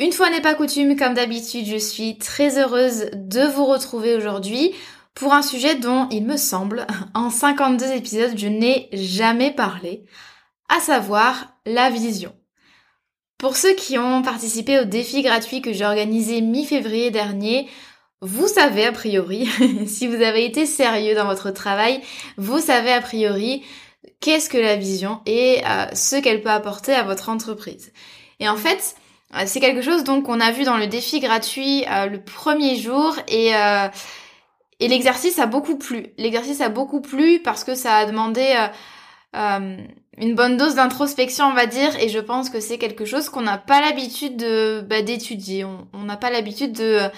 Une fois n'est pas coutume, comme d'habitude, je suis très heureuse de vous retrouver aujourd'hui pour un sujet dont il me semble, en 52 épisodes, je n'ai jamais parlé, à savoir la vision. Pour ceux qui ont participé au défi gratuit que j'ai organisé mi-février dernier, vous savez a priori, si vous avez été sérieux dans votre travail, vous savez a priori qu'est-ce que la vision et euh, ce qu'elle peut apporter à votre entreprise. Et en fait, c'est quelque chose donc qu'on a vu dans le défi gratuit euh, le premier jour et euh, et l'exercice a beaucoup plu. L'exercice a beaucoup plu parce que ça a demandé une bonne dose d'introspection, on va dire, et je pense que c'est quelque chose qu'on n'a pas l'habitude de bah, d'étudier. On n'a pas l'habitude de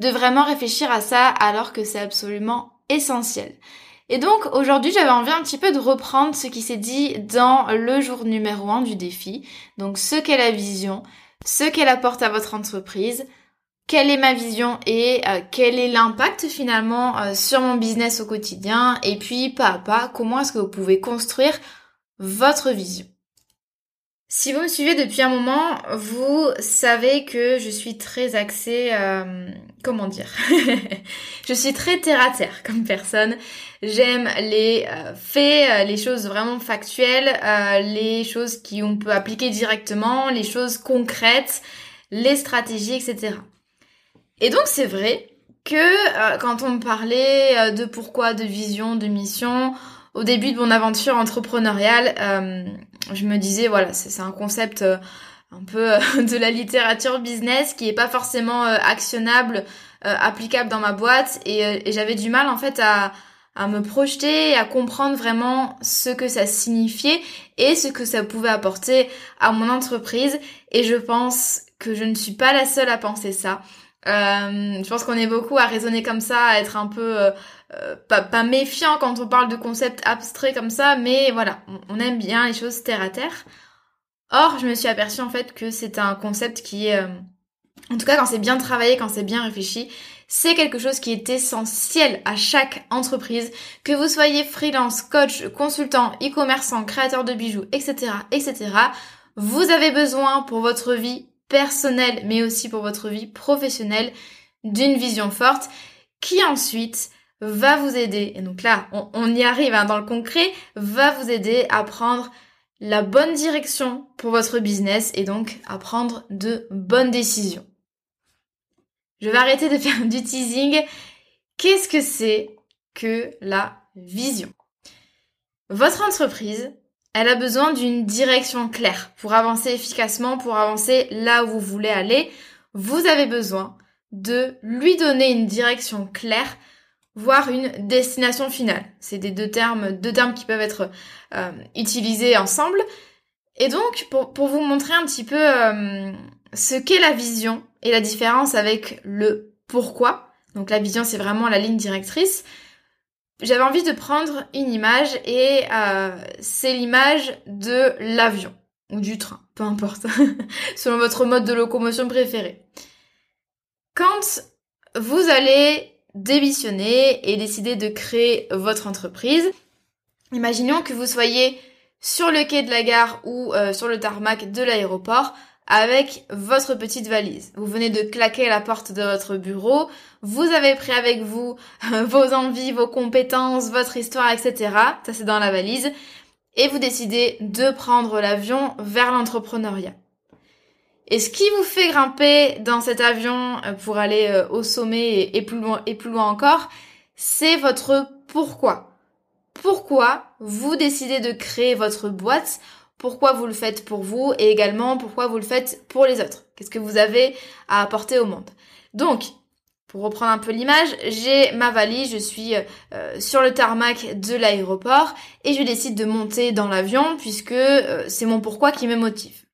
de vraiment réfléchir à ça alors que c'est absolument essentiel. Et donc aujourd'hui j'avais envie un petit peu de reprendre ce qui s'est dit dans le jour numéro 1 du défi, donc ce qu'est la vision, ce qu'elle apporte à votre entreprise, quelle est ma vision et euh, quel est l'impact finalement euh, sur mon business au quotidien et puis pas à pas comment est-ce que vous pouvez construire votre vision. Si vous me suivez depuis un moment, vous savez que je suis très axée, euh, comment dire, je suis très terre à terre comme personne. J'aime les euh, faits, euh, les choses vraiment factuelles, les choses qui on peut appliquer directement, les choses concrètes, les stratégies, etc. Et donc c'est vrai que quand on me parlait de pourquoi, de vision, de mission, au début de mon aventure entrepreneuriale, euh, je me disais voilà, c'est un concept euh, un peu euh, de la littérature business qui est pas forcément actionnable, applicable dans ma boîte et, j'avais du mal en fait à, à me projeter, à comprendre vraiment ce que ça signifiait et ce que ça pouvait apporter à mon entreprise. Et je pense que je ne suis pas la seule à penser ça. Euh, je pense qu'on est beaucoup à raisonner comme ça, à être un peu euh, euh, pas, pas, méfiant quand on parle de concepts abstraits comme ça, mais voilà, on, aime bien les choses terre à terre. Or, je me suis aperçue en fait que c'est un concept qui est, en tout cas quand c'est bien travaillé, quand c'est bien réfléchi, c'est quelque chose qui est essentiel à chaque entreprise, que vous soyez freelance, coach, consultant, e-commerçant, créateur de bijoux, etc., etc. Vous avez besoin pour votre vie personnelle, mais aussi pour votre vie professionnelle, d'une vision forte qui ensuite va vous aider, et donc là, on, y arrive hein, dans le concret, va vous aider à prendre la bonne direction pour votre business et donc à prendre de bonnes décisions. Je vais arrêter de faire du teasing. Qu'est-ce que c'est que la vision? Votre entreprise, elle a besoin d'une direction claire pour avancer efficacement, pour avancer là où vous voulez aller. Vous avez besoin de lui donner une direction claire, voire une destination finale. C'est des deux termes, deux termes qui peuvent être euh, utilisés ensemble. Et donc, pour, vous montrer un petit peu euh, ce qu'est la vision et la différence avec le pourquoi. Donc la vision, c'est vraiment la ligne directrice j'avais envie de prendre une image et euh, c'est l'image de l'avion ou du train, peu importe, selon votre mode de locomotion préféré. Quand vous allez démissionner et décider de créer votre entreprise. Imaginons que vous soyez sur le quai de la gare ou euh, sur le tarmac de l'aéroport avec votre petite valise. Vous venez de claquer la porte de votre bureau, vous avez pris avec vous vos envies, vos compétences, votre histoire, etc. Ça c'est dans la valise. Et vous décidez de prendre l'avion vers l'entrepreneuriat. Et ce qui vous fait grimper dans cet avion euh, pour aller euh, au sommet et plus loin, et plus loin encore, c'est votre pourquoi. Pourquoi vous décidez de créer votre boîte pourquoi vous le faites pour vous et également pourquoi vous le faites pour les autres. Qu'est-ce que vous avez à apporter au monde. Donc, pour reprendre un peu l'image, j'ai ma valise, je suis euh, sur le tarmac de l'aéroport et je décide de monter dans l'avion puisque euh, c'est mon pourquoi qui me motive.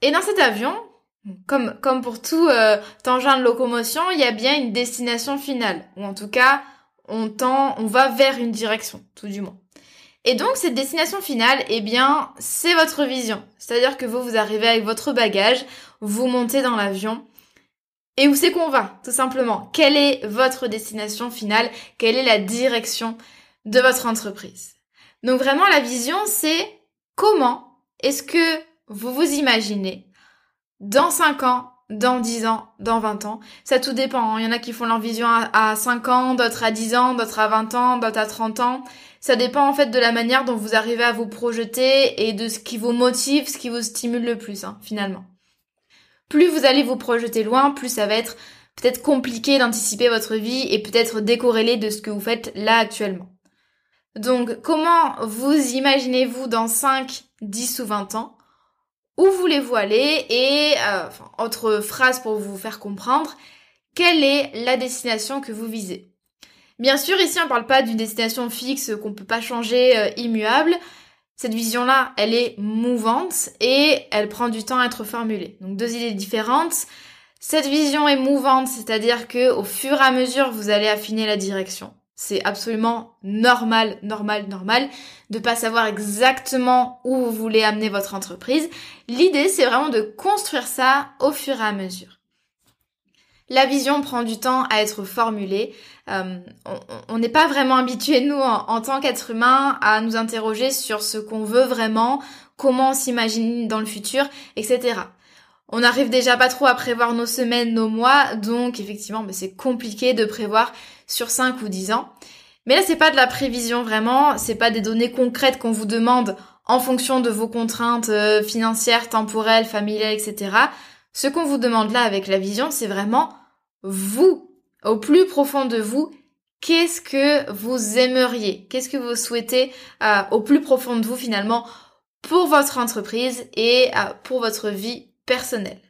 Et dans cet avion, comme, pour tout euh, tangent de locomotion, il y a bien une destination finale, ou en tout cas, on tend, on va vers une direction, tout du moins. Et donc cette destination finale, eh bien, c'est votre vision. C'est-à-dire que vous, vous arrivez avec votre bagage, vous montez dans l'avion, et où c'est qu'on va, tout simplement? Quelle est votre destination finale? Quelle est la direction de votre entreprise? Donc vraiment, la vision, c'est comment est-ce que vous vous imaginez dans 5 ans, dans 10 ans, dans 20 ans? Ça tout dépend. Hein. Il y en a qui font leur vision à 5 ans, d'autres à 10 ans, d'autres à 20 ans, d'autres à 30 ans. Ça dépend en fait de la manière dont vous arrivez à vous projeter et de ce qui vous motive, ce qui vous stimule le plus, hein, finalement. Plus vous allez vous projeter loin, plus ça va être peut-être compliqué d'anticiper votre vie et peut-être décorrélé de ce que vous faites là actuellement. Donc, comment vous imaginez-vous dans 5, 10 ou 20 ans? Où voulez-vous aller? Et, euh, autre phrase pour vous faire comprendre, quelle est la destination que vous visez? Bien sûr, ici on parle pas d'une destination fixe qu'on peut pas changer, euh, immuable. Cette vision-là, elle est mouvante et elle prend du temps à être formulée. Donc deux idées différentes. Cette vision est mouvante, c'est-à-dire que au fur et à mesure, vous allez affiner la direction. C'est absolument normal, normal, normal de pas savoir exactement où vous voulez amener votre entreprise. L'idée, c'est vraiment de construire ça au fur et à mesure. La vision prend du temps à être formulée. Euh, on n'est pas vraiment habitué, nous, en, tant qu'être humain, à nous interroger sur ce qu'on veut vraiment, comment on s'imagine dans le futur, etc. On n'arrive déjà pas trop à prévoir nos semaines, nos mois, donc effectivement, bah, c'est compliqué de prévoir sur 5 ou 10 ans. Mais là, c'est pas de la prévision vraiment, c'est pas des données concrètes qu'on vous demande en fonction de vos contraintes euh, financières, temporelles, familiales, etc. Ce qu'on vous demande là avec la vision, c'est vraiment vous, au plus profond de vous, qu'est-ce que vous aimeriez, qu'est-ce que vous souhaitez euh, au plus profond de vous finalement pour votre entreprise et euh, pour votre vie personnelle?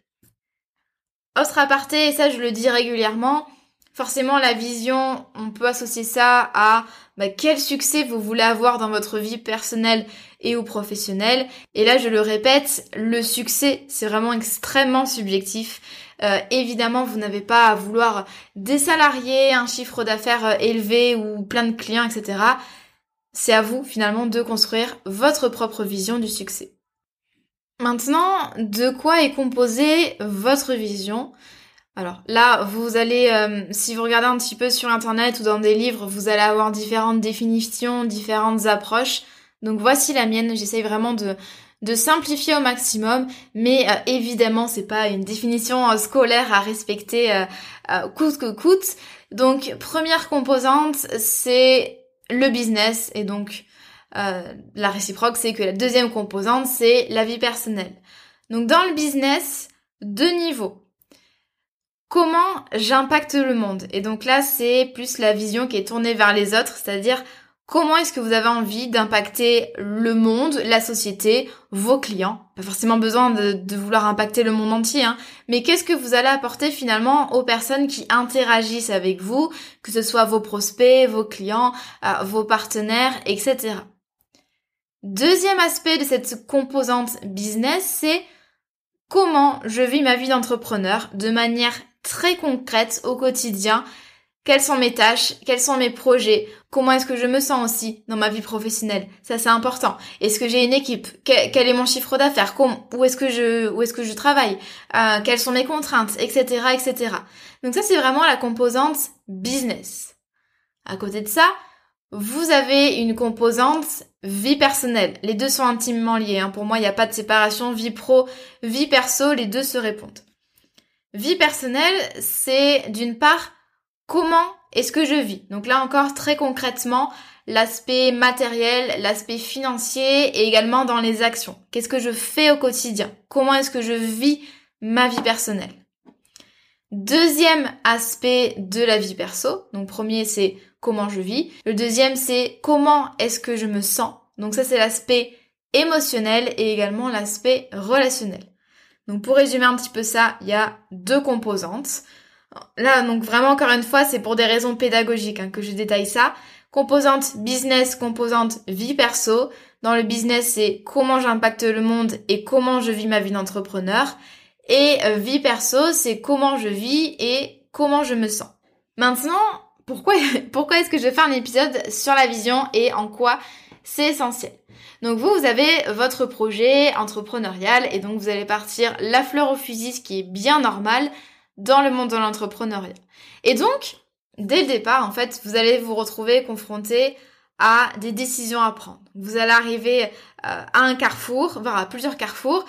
Autre aparté, et ça je le dis régulièrement, forcément la vision, on peut associer ça à bah, quel succès vous voulez avoir dans votre vie personnelle et ou professionnelle. Et là, je le répète, le succès, c'est vraiment extrêmement subjectif. Euh, évidemment, vous n'avez pas à vouloir des salariés, un chiffre d'affaires euh, élevé ou plein de clients, etc. C'est à vous finalement de construire votre propre vision du succès. Maintenant, de quoi est composée votre vision? Alors là, vous allez, euh, si vous regardez un petit peu sur Internet ou dans des livres, vous allez avoir différentes définitions, différentes approches. Donc voici la mienne, j'essaye vraiment de, simplifier au maximum, mais euh, évidemment c'est pas une définition euh, scolaire à respecter euh, coûte que coûte. Donc première composante c'est le business et donc la réciproque c'est que la deuxième composante c'est la vie personnelle. Donc dans le business, deux niveaux. Comment j'impacte le monde? Et donc là c'est plus la vision qui est tournée vers les autres, c'est-à-dire Comment est-ce que vous avez envie d'impacter le monde, la société, vos clients? Pas forcément besoin de, vouloir impacter le monde entier, hein, mais qu'est-ce que vous allez apporter finalement aux personnes qui interagissent avec vous, que ce soit vos prospects, vos clients, euh, vos partenaires, etc. Deuxième aspect de cette composante business, c'est comment je vis ma vie d'entrepreneur de manière très concrète au quotidien quelles sont mes tâches, quels sont mes projets, comment est-ce que je me sens aussi dans ma vie professionnelle? Ça c'est important. Est-ce que j'ai une équipe? Quel, est mon chiffre d'affaires? Où est-ce que je où est-ce que je travaille? Euh, Quelles sont mes contraintes, etc., etc. Donc ça c'est vraiment la composante business. À côté de ça, vous avez une composante vie personnelle. Les deux sont intimement liés. Hein. Pour moi, il n'y a pas de séparation vie pro, vie perso. Les deux se répondent. Vie personnelle, c'est d'une part comment est-ce que je vis? Donc là encore, très concrètement, l'aspect matériel, l'aspect financier et également dans les actions. Qu'est-ce que je fais au quotidien? Comment est-ce que je vis ma vie personnelle? Deuxième aspect de la vie perso. Donc premier, c'est comment je vis. Le deuxième, c'est comment est-ce que je me sens? Donc ça, c'est l'aspect émotionnel et également l'aspect relationnel. Donc pour résumer un petit peu ça, il y a deux composantes. Là, donc vraiment encore une fois, c'est pour des raisons pédagogiques hein, que je détaille ça. Composante business, composante vie perso. Dans le business, c'est comment j'impacte le monde et comment je vis ma vie d'entrepreneur. Et euh, vie perso, c'est comment je vis et comment je me sens. Maintenant, pourquoi, pourquoi est-ce que je vais faire un épisode sur la vision et en quoi c'est essentiel? Donc vous, vous avez votre projet entrepreneurial et donc vous allez partir la fleur au fusil, ce qui est bien normal dans le monde de l'entrepreneuriat. Et donc, dès le départ, en fait, vous allez vous retrouver confronté à des décisions à prendre. Vous allez arriver euh, à un carrefour, voire à plusieurs carrefours,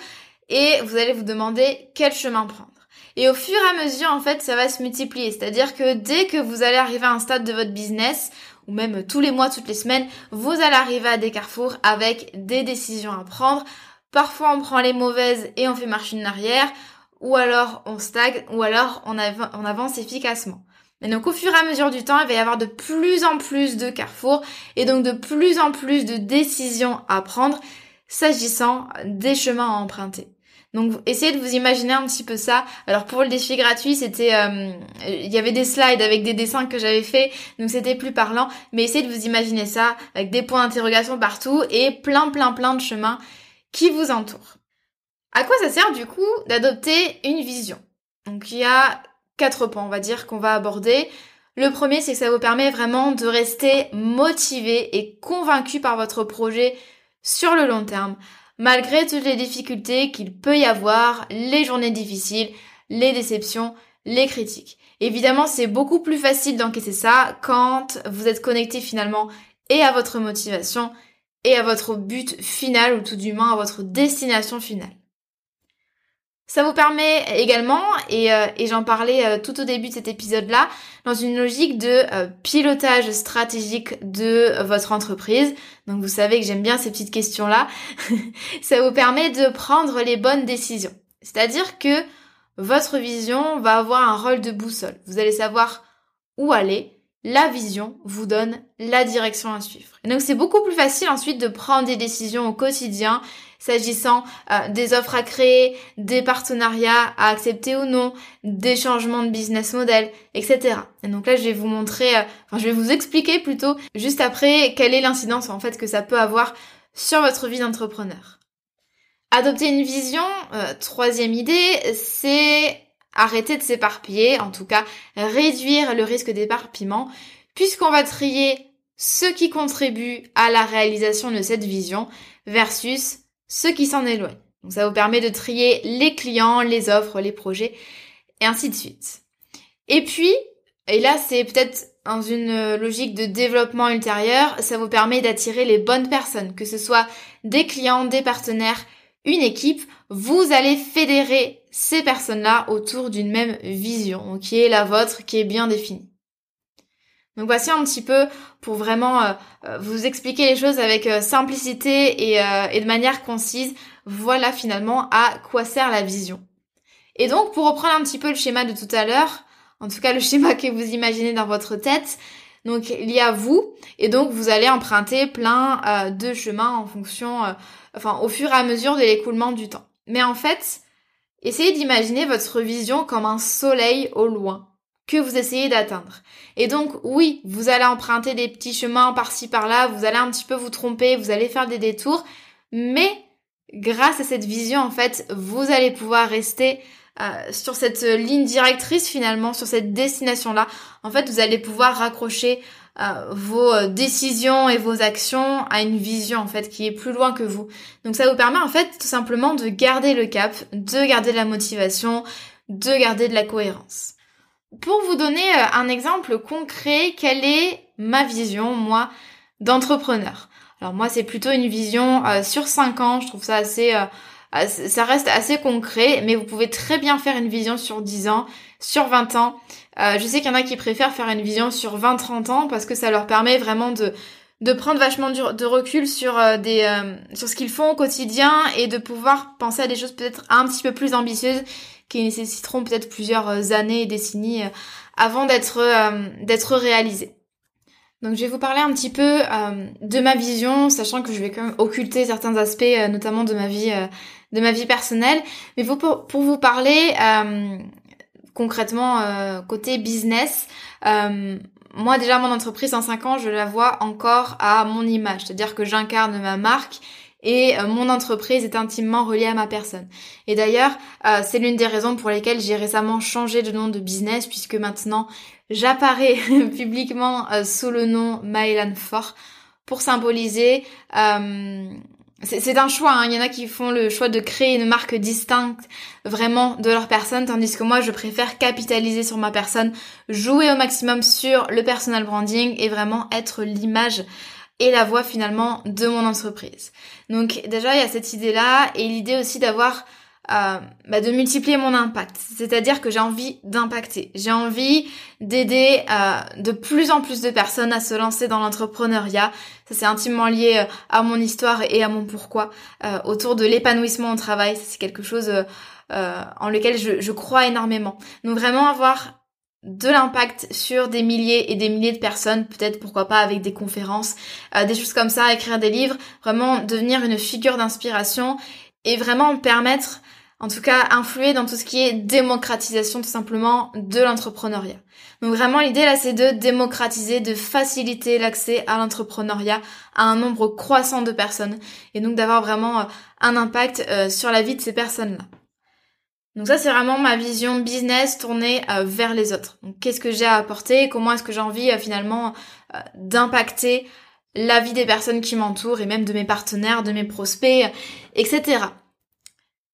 et vous allez vous demander quel chemin prendre. Et au fur et à mesure, en fait, ça va se multiplier. C'est-à-dire que dès que vous allez arriver à un stade de votre business, ou même tous les mois, toutes les semaines, vous allez arriver à des carrefours avec des décisions à prendre. Parfois, on prend les mauvaises et on fait marche en arrière ou alors on stagne, ou alors on, avance efficacement. Mais donc au fur et à mesure du temps, il va y avoir de plus en plus de carrefours et donc de plus en plus de décisions à prendre s'agissant des chemins à emprunter. Donc essayez de vous imaginer un petit peu ça. Alors pour le défi gratuit, c'était euh, il y avait des slides avec des dessins que j'avais fait, donc c'était plus parlant, mais essayez de vous imaginer ça avec des points d'interrogation partout et plein plein plein de chemins qui vous entourent. À quoi ça sert du coup d'adopter une vision? Donc il y a quatre points, on va dire, qu'on va aborder. Le premier, c'est que ça vous permet vraiment de rester motivé et convaincu par votre projet sur le long terme, malgré toutes les difficultés qu'il peut y avoir, les journées difficiles, les déceptions, les critiques. Évidemment, c'est beaucoup plus facile d'encaisser ça quand vous êtes connecté finalement et à votre motivation et à votre but final ou tout du moins à votre destination finale. Ça vous permet également, et, euh, j'en parlais euh, tout au début de cet épisode-là, dans une logique de euh, pilotage stratégique de votre entreprise. Donc vous savez que j'aime bien ces petites questions-là. ça vous permet de prendre les bonnes décisions. C'est-à-dire que votre vision va avoir un rôle de boussole. Vous allez savoir où aller. La vision vous donne la direction à suivre. Et donc c'est beaucoup plus facile ensuite de prendre des décisions au quotidien s'agissant euh, des offres à créer, des partenariats à accepter ou non, des changements de business model, etc. Et donc là, je vais vous montrer, euh, enfin, je vais vous expliquer plutôt juste après quelle est l'incidence en fait que ça peut avoir sur votre vie d'entrepreneur. Adopter une vision, euh, troisième idée, c'est arrêter de s'éparpiller, en tout cas réduire le risque d'éparpillement, puisqu'on va trier ce qui contribue à la réalisation de cette vision versus ceux qui s'en éloignent. Donc ça vous permet de trier les clients, les offres, les projets, et ainsi de suite. Et puis, et là c'est peut-être dans une logique de développement ultérieur, ça vous permet d'attirer les bonnes personnes, que ce soit des clients, des partenaires, une équipe, vous allez fédérer ces personnes-là autour d'une même vision, qui est la vôtre, qui est bien définie. Donc voici un petit peu pour vraiment euh, euh, vous expliquer les choses avec euh, simplicité et, et, de manière concise. Voilà finalement à quoi sert la vision. Et donc pour reprendre un petit peu le schéma de tout à l'heure, en tout cas le schéma que vous imaginez dans votre tête, donc il y a vous et donc vous allez emprunter plein de chemins en fonction, enfin au fur et à mesure de l'écoulement du temps. Mais en fait, essayez d'imaginer votre vision comme un soleil au loin que vous essayez d'atteindre. Et donc oui, vous allez emprunter des petits chemins par-ci par-là, vous allez un petit peu vous tromper, vous allez faire des détours, mais grâce à cette vision en fait, vous allez pouvoir rester sur cette ligne directrice finalement, sur cette destination-là, en fait, vous allez pouvoir raccrocher vos décisions et vos actions à une vision en fait qui est plus loin que vous. Donc ça vous permet en fait tout simplement de garder le cap, de garder la motivation, de garder de la cohérence. Pour vous donner un exemple concret, quelle est ma vision, moi, d'entrepreneur? Alors moi, c'est plutôt une vision sur 5 ans, je trouve ça assez ça reste assez concret, mais vous pouvez très bien faire une vision sur 10 ans, sur 20 ans. Euh, je sais qu'il y en a qui préfèrent faire une vision sur 20-30 ans parce que ça leur permet vraiment de de prendre vachement de recul sur euh, des euh, sur ce qu'ils font au quotidien et de pouvoir penser à des choses peut-être un petit peu plus ambitieuses qui nécessiteront peut-être plusieurs années et décennies avant d'être d'être réalisées. Donc je vais vous parler un petit peu de ma vision, sachant que je vais quand même occulter certains aspects, notamment de ma vie de ma vie personnelle. Mais pour, pour vous parler euh, concrètement euh, côté business, euh, moi déjà mon entreprise en 5 ans, je la vois encore à mon image, c'est-à-dire que j'incarne ma marque et mon entreprise est intimement reliée à ma personne. Et d'ailleurs, c'est l'une des raisons pour lesquelles j'ai récemment changé de nom de business puisque maintenant j'apparais publiquement sous le nom Maëlan Fort pour symboliser c'est un choix, hein. il y en a qui font le choix de créer une marque distincte vraiment de leur personne, tandis que moi je préfère capitaliser sur ma personne, jouer au maximum sur le personal branding et vraiment être l'image et la voix finalement de mon entreprise. Donc déjà il y a cette idée là et l'idée aussi d'avoir euh, bah, de multiplier mon impact. C'est-à-dire que j'ai envie d'impacter. J'ai envie d'aider euh, de plus en plus de personnes à se lancer dans l'entrepreneuriat. Ça c'est intimement lié euh, à mon histoire et à mon pourquoi. autour de l'épanouissement au travail, c'est quelque chose en lequel je, je crois énormément. Donc vraiment avoir de l'impact sur des milliers et des milliers de personnes, peut-être pourquoi pas avec des conférences, des choses comme ça, écrire des livres, vraiment devenir une figure d'inspiration et vraiment permettre en tout cas influer dans tout ce qui est démocratisation tout simplement de l'entrepreneuriat. Donc vraiment l'idée là c'est de démocratiser, de faciliter l'accès à l'entrepreneuriat à un nombre croissant de personnes et donc d'avoir vraiment euh, un impact euh, sur la vie de ces personnes-là. Donc ça c'est vraiment ma vision business tournée euh, vers les autres. Donc qu'est-ce que j'ai à apporter, comment est-ce que j'ai envie finalement d'impacter la vie des personnes qui m'entourent et même de mes partenaires, de mes prospects, etc.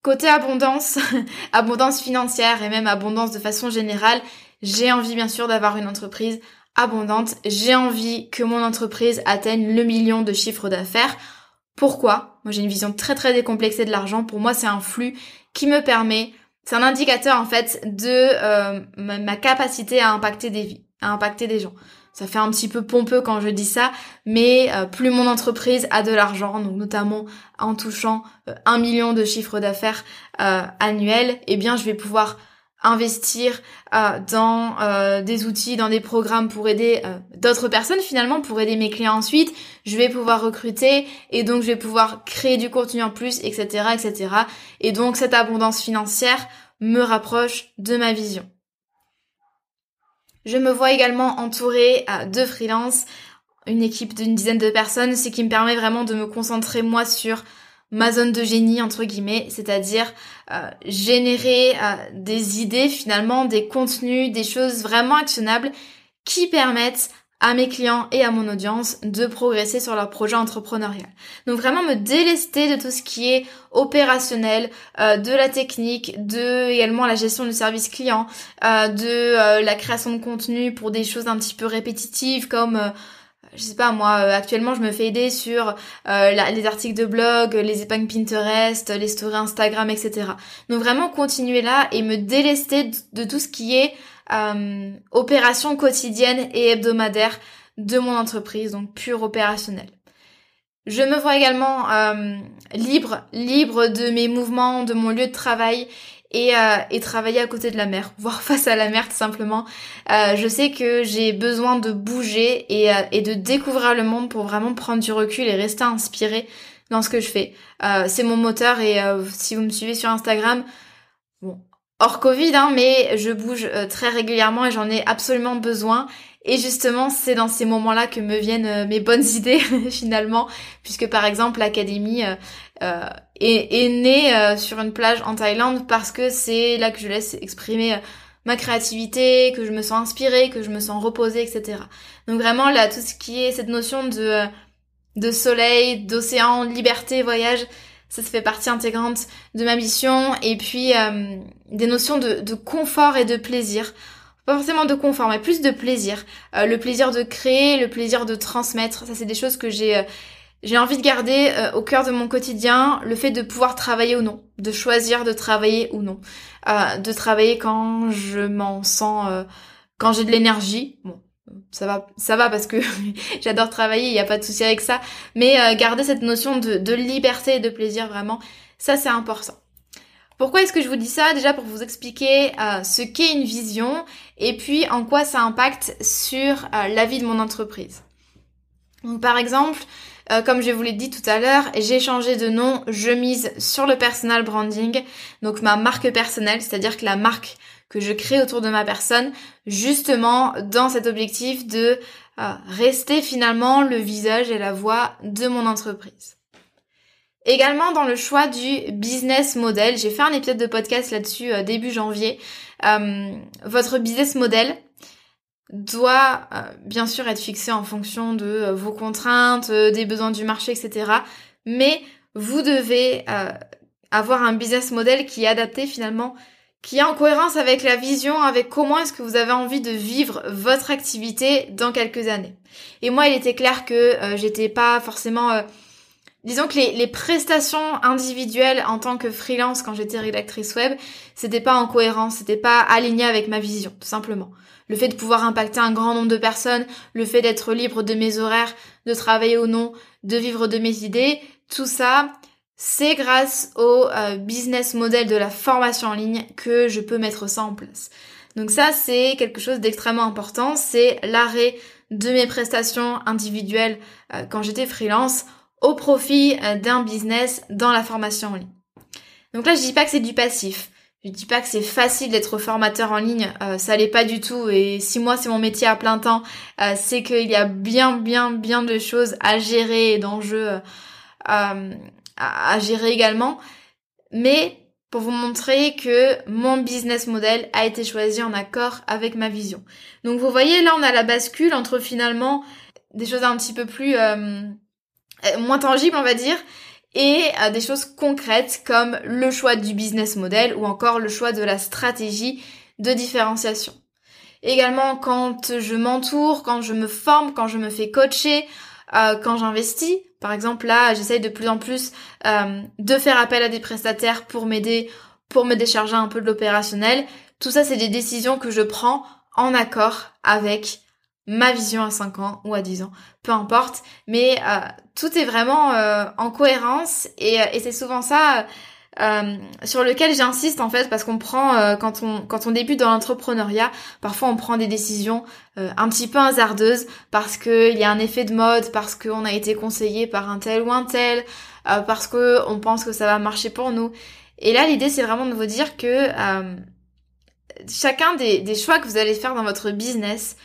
Côté abondance, abondance financière et même abondance de façon générale, j'ai envie bien sûr d'avoir une entreprise abondante. J'ai envie que mon entreprise atteigne le million de chiffre d'affaires. Pourquoi? Moi j'ai une vision très très décomplexée de l'argent. Pour moi c'est un flux qui me permet, c'est un indicateur en fait de euh, ma capacité à impacter des vies, à impacter des gens ça fait un petit peu pompeux quand je dis ça, mais euh, plus mon entreprise a de l'argent, donc notamment en touchant euh, un million de chiffre d'affaires euh, annuel, eh bien je vais pouvoir investir dans des outils, dans des programmes pour aider d'autres personnes finalement, pour aider mes clients ensuite. Je vais pouvoir recruter et donc je vais pouvoir créer du contenu en plus, etc., etc. Et donc cette abondance financière me rapproche de ma vision. Je me vois également entourée de freelance, une équipe d'une dizaine de personnes, ce qui me permet vraiment de me concentrer moi sur ma zone de génie entre guillemets, c'est-à-dire euh, générer euh, des idées finalement, des contenus, des choses vraiment actionnables qui permettent à mes clients et à mon audience de progresser sur leur projet entrepreneurial. Donc vraiment me délester de tout ce qui est opérationnel, euh, de la technique, de également la gestion du service client, euh, de euh, la création de contenu pour des choses un petit peu répétitives comme je sais pas moi actuellement je me fais aider sur les articles de blog, les épingles Pinterest, les stories Instagram, etc. Donc vraiment continuer là et me délester de tout ce qui est euh, opération quotidienne et hebdomadaire de mon entreprise, donc pure opérationnelle. Je me vois également euh, libre, libre de mes mouvements, de mon lieu de travail et, euh, et, travailler à côté de la mer, voire face à la mer tout simplement. Euh, je sais que j'ai besoin de bouger et, euh, et, de découvrir le monde pour vraiment prendre du recul et rester inspiré dans ce que je fais. c'est mon moteur et si vous me suivez sur Instagram, bon, hors Covid, hein, mais je bouge euh, très régulièrement et j'en ai absolument besoin. Et justement, c'est dans ces moments-là que me viennent euh, mes bonnes idées finalement, puisque par exemple l'académie, est, est, né sur une plage en Thaïlande parce que c'est là que je laisse exprimer ma créativité, que je me sens inspirée, que je me sens reposée, etc. Donc vraiment là, tout ce qui est cette notion de de soleil, d'océan, de liberté, voyage, ça, se fait partie intégrante de ma mission. Et puis euh, des notions de, confort et de plaisir. Pas forcément de confort, mais plus de plaisir. Euh, le plaisir de créer, le plaisir de transmettre. Ça, c'est des choses que j'ai euh, envie de garder au cœur de mon quotidien. Le fait de pouvoir travailler ou non, de choisir de travailler ou non, de travailler quand je m'en sens, quand j'ai de l'énergie. Bon, ça va, ça va parce que j'adore travailler, il n'y a pas de souci avec ça. Mais euh, garder cette notion de, liberté et de plaisir vraiment, ça c'est important. Pourquoi est-ce que je vous dis ça? Déjà pour vous expliquer euh, ce qu'est une vision et puis en quoi ça impacte sur euh, la vie de mon entreprise. Donc par exemple, comme je vous l'ai dit tout à l'heure, j'ai changé de nom, je mise sur le personal branding, donc ma marque personnelle, c'est-à-dire que la marque que je crée autour de ma personne, justement dans cet objectif de euh, rester finalement le visage et la voix de mon entreprise. Également dans le choix du business model, j'ai fait un épisode de podcast là-dessus euh, début janvier. Euh, votre business model doit bien sûr être fixé en fonction de vos contraintes, des besoins du marché, etc. Mais vous devez avoir un business model qui est adapté finalement qui est en cohérence avec la vision, avec comment est-ce que vous avez envie de vivre votre activité dans quelques années. Et moi, il était clair que euh, j'étais pas forcément... Euh, disons que les, prestations individuelles en tant que freelance quand j'étais rédactrice web, c'était pas en cohérence, c'était pas aligné avec ma vision, tout simplement. Le fait de pouvoir impacter un grand nombre de personnes, le fait d'être libre de mes horaires, de travailler ou non, de vivre de mes idées, tout ça, c'est grâce au euh, business model de la formation en ligne que je peux mettre ça en place. Donc ça, c'est quelque chose d'extrêmement important. C'est l'arrêt de mes prestations individuelles euh, quand j'étais freelance au profit euh, d'un business dans la formation en ligne. Donc là, je dis pas que c'est du passif. Je dis pas que c'est facile d'être formateur en ligne, ça l'est pas du tout. Et si moi c'est mon métier à plein temps, c'est qu'il y a bien, bien, bien de choses à gérer et d'enjeux à, gérer également. Mais pour vous montrer que mon business model a été choisi en accord avec ma vision. Donc vous voyez là on a la bascule entre finalement des choses un petit peu plus euh, euh, moins tangibles on va dire et euh, des choses concrètes comme le choix du business model ou encore le choix de la stratégie de différenciation. Également quand je m'entoure, quand je me forme, quand je me fais coacher, quand j'investis, par exemple, là, j'essaye de plus en plus euh, de faire appel à des prestataires pour m'aider, pour me décharger un peu de l'opérationnel. Tout ça, c'est des décisions que je prends en accord avec ma vision à 5 ans ou à 10 ans, peu importe. Mais euh, tout est vraiment euh, en cohérence et c'est souvent ça euh, sur lequel j'insiste en fait parce qu'on prend euh, quand on quand on débute dans l'entrepreneuriat, parfois on prend des décisions euh, un petit peu hasardeuses parce que il y a un effet de mode, parce qu'on a été conseillé par un tel ou un tel, parce que on pense que ça va marcher pour nous. Et là l'idée c'est vraiment de vous dire que chacun des, des choix que vous allez faire dans votre business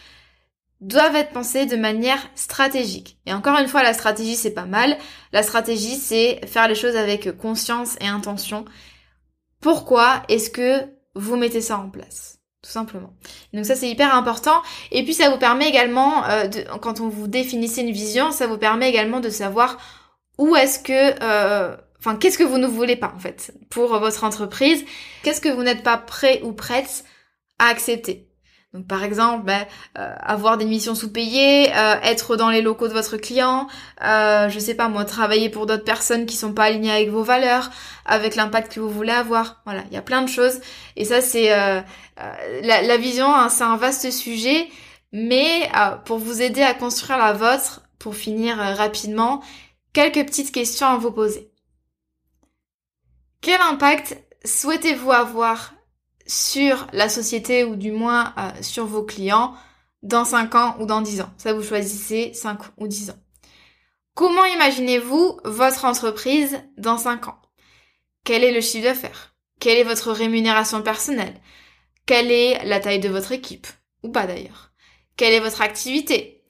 doivent être pensés de manière stratégique. Et encore une fois, la stratégie, c'est pas mal. La stratégie, c'est faire les choses avec conscience et intention. Pourquoi est-ce que vous mettez ça en place Tout simplement? Donc ça, c'est hyper important. Et puis, ça vous permet également, euh, de, quand on vous définissez une vision, ça vous permet également de savoir où est-ce que... Euh, Enfin, qu'est-ce que vous ne voulez pas en fait pour votre entreprise? Qu'est-ce que vous n'êtes pas prêt ou prête à accepter? Par exemple, ben, euh, avoir des missions sous-payées, euh, être dans les locaux de votre client, euh, je sais pas moi, travailler pour d'autres personnes qui sont pas alignées avec vos valeurs, avec l'impact que vous voulez avoir. Voilà, il y a plein de choses. Et ça c'est la, vision, hein, c'est un vaste sujet, mais pour vous aider à construire la vôtre, pour finir rapidement, quelques petites questions à vous poser. Quel impact souhaitez-vous avoir sur la société ou du moins euh, sur vos clients dans 5 ans ou dans 10 ans. Ça, vous choisissez 5 ou 10 ans. Comment imaginez-vous votre entreprise dans 5 ans? Quel est le chiffre d'affaires? Quelle est votre rémunération personnelle? Quelle est la taille de votre équipe? Ou pas d'ailleurs. Quelle est votre activité?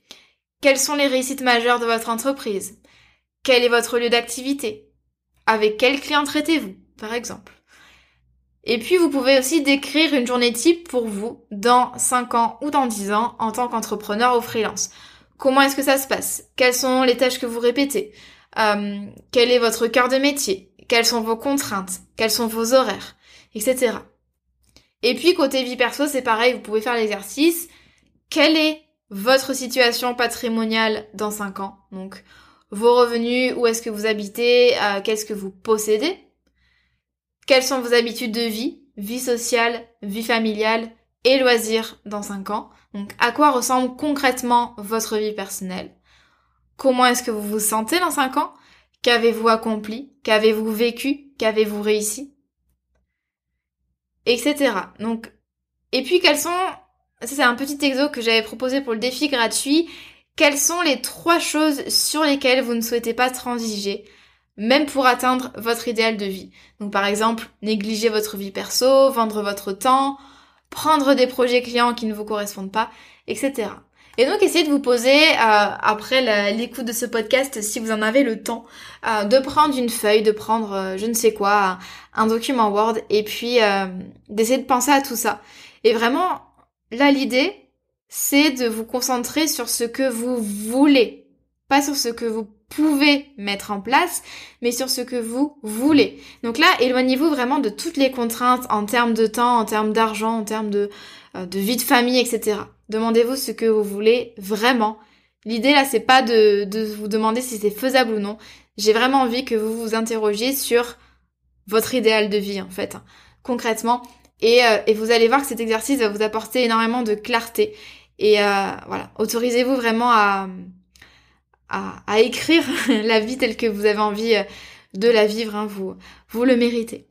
Quelles sont les réussites majeures de votre entreprise? Quel est votre lieu d'activité? Avec quel client traitez-vous, par exemple? Et puis vous pouvez aussi décrire une journée type pour vous dans 5 ans ou dans 10 ans en tant qu'entrepreneur ou freelance. Comment est-ce que ça se passe? Quelles sont les tâches que vous répétez? Euh, Quel est votre cœur de métier? Quelles sont vos contraintes? Quels sont vos horaires? Etc. Et puis côté vie perso, c'est pareil, vous pouvez faire l'exercice. Quelle est votre situation patrimoniale dans 5 ans? Donc vos revenus, où est-ce que vous habitez, euh, qu'est-ce que vous possédez? Quelles sont vos habitudes de vie, vie sociale, vie familiale et loisirs dans 5 ans. Donc à quoi ressemble concrètement votre vie personnelle? Comment est-ce que vous vous sentez dans 5 ans? Qu'avez-vous accompli? Qu'avez-vous vécu? Qu'avez-vous réussi? Etc. Donc, et puis quels sont, ça c'est un petit exo que j'avais proposé pour le défi gratuit, quelles sont les trois choses sur lesquelles vous ne souhaitez pas transiger, même pour atteindre votre idéal de vie Donc par exemple, négliger votre vie perso, vendre votre temps, prendre des projets clients qui ne vous correspondent pas, etc. Et donc essayez de vous poser, euh, après l'écoute de ce podcast, si vous en avez le temps, euh, de prendre une feuille, de prendre euh, je ne sais quoi, un document Word, et puis d'essayer de penser à tout ça. Et vraiment, là l'idée, c'est de vous concentrer sur ce que vous voulez, pas sur ce que vous pouvez mettre en place, mais sur ce que vous voulez. Donc là, éloignez-vous vraiment de toutes les contraintes en termes de temps, en termes d'argent, en termes de, de vie de famille, etc. Demandez-vous ce que vous voulez vraiment. L'idée là, c'est pas de, de vous demander si c'est faisable ou non. J'ai vraiment envie que vous vous interrogiez sur votre idéal de vie en fait, hein, concrètement. Et, euh, et, vous allez voir que cet exercice va vous apporter énormément de clarté. Et euh, voilà, autorisez-vous vraiment à, à, écrire la vie telle que vous avez envie euh, de la vivre. Hein, vous, vous le méritez.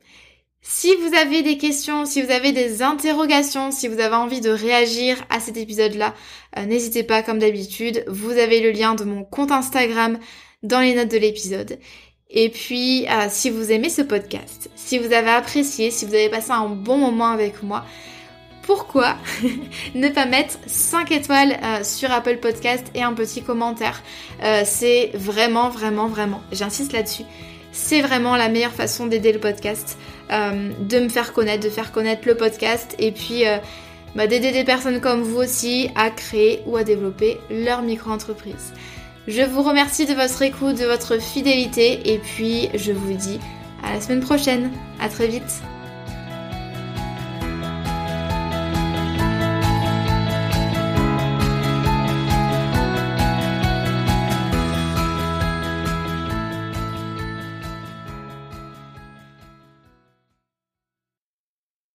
Si vous avez des questions, si vous avez des interrogations, si vous avez envie de réagir à cet épisode-là, euh, n'hésitez pas comme d'habitude. Vous avez le lien de mon compte Instagram dans les notes de l'épisode. Et puis, euh, si vous aimez ce podcast, si vous avez apprécié, si vous avez passé un bon moment avec moi, pourquoi ne pas mettre 5 étoiles euh, sur Apple Podcast et un petit commentaire C'est vraiment, vraiment, vraiment, j'insiste là-dessus, c'est vraiment la meilleure façon d'aider le podcast. Euh, de me faire connaître, de faire connaître le podcast et puis euh, bah, d'aider des personnes comme vous aussi à créer ou à développer leur micro-entreprise. Je vous remercie de votre écoute, de votre fidélité et puis je vous dis à la semaine prochaine. À très vite.